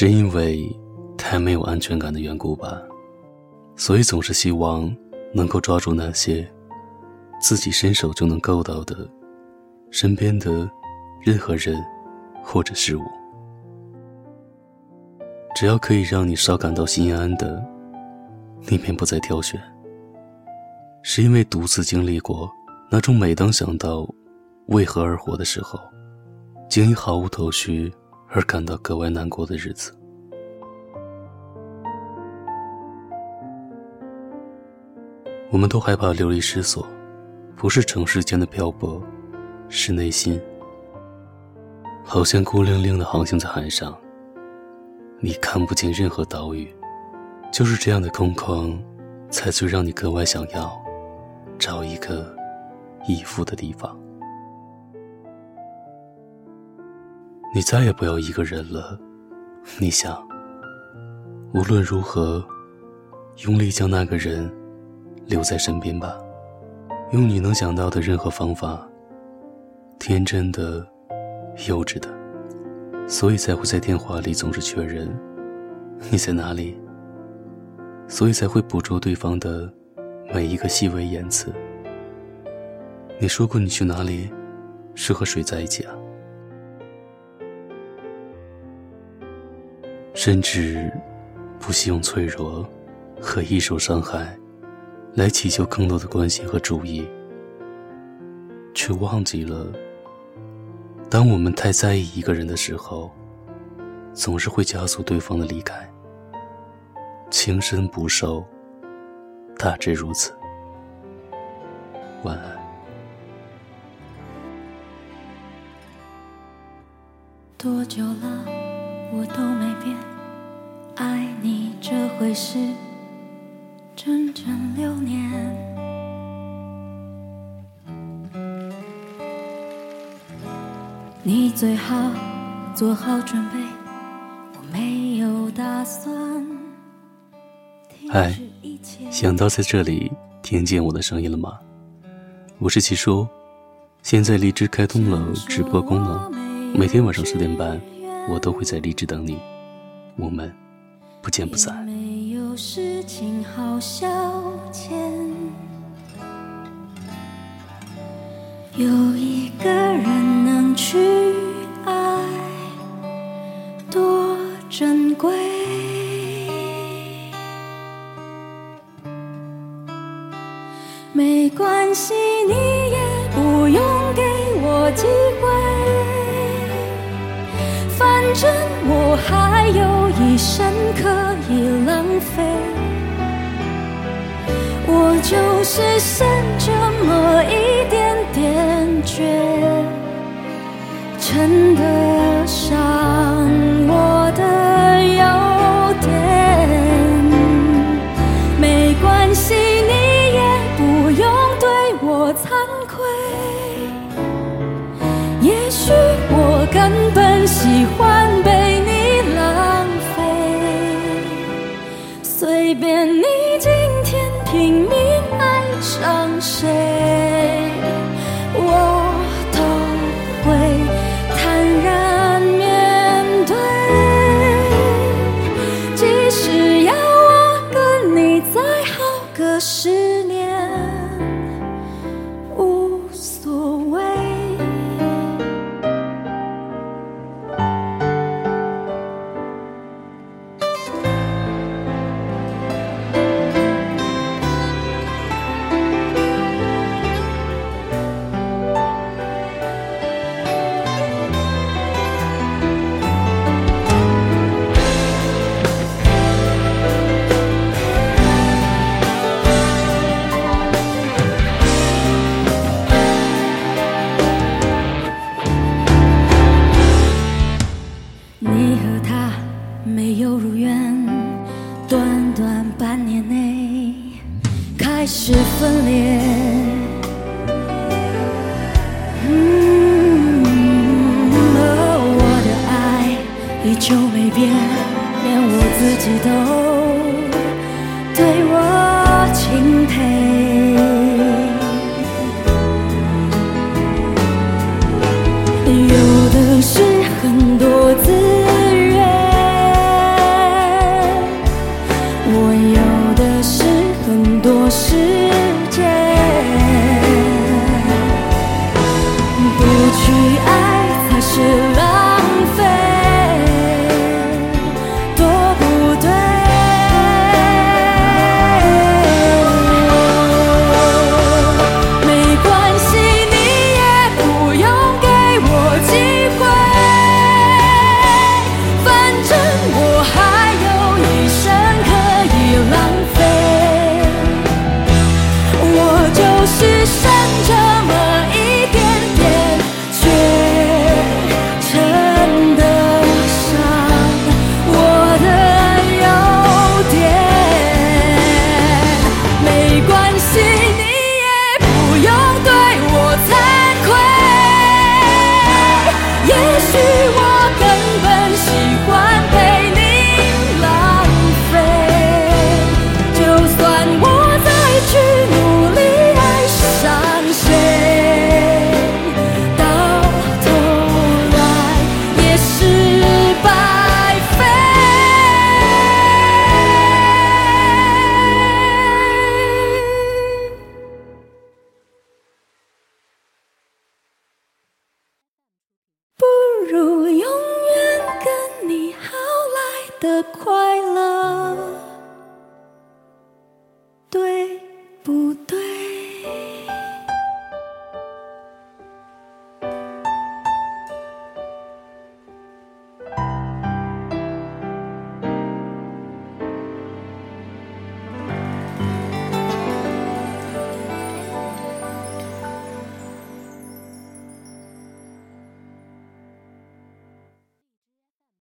是因为太没有安全感的缘故吧，所以总是希望能够抓住那些自己伸手就能够到的身边的任何人或者事物，只要可以让你稍感到心安的，你便不再挑选。是因为独自经历过那种每当想到为何而活的时候，竟已毫无头绪而感到格外难过的日子。我们都害怕流离失所，不是城市间的漂泊，是内心，好像孤零零的航行在海上，你看不见任何岛屿，就是这样的空旷，才最让你格外想要找一个依附的地方。你再也不要一个人了，你想，无论如何，用力将那个人留在身边吧，用你能想到的任何方法，天真的、幼稚的，所以才会在电话里总是确认你在哪里，所以才会捕捉对方的每一个细微言辞。你说过你去哪里，是和谁在一起啊？甚至不惜用脆弱和易受伤害来祈求更多的关心和注意，却忘记了，当我们太在意一个人的时候，总是会加速对方的离开。情深不寿，大致如此。晚安。多久了，我都没变。爱你这回事，整整六年。你最好做好准备，我没有打算。嗨，想到在这里听见我的声音了吗？我是齐叔，现在荔枝开通了直播功能，每天晚上十点半，我都会在荔枝等你。我们。不见不散没有事情好消遣有一个人能去爱多珍贵没关系你也不用给我机会反正我还有一生可以浪费，我就是剩这么一点点倔，称得上开始分裂。我的爱依旧没变，连我自己都快乐，对不对？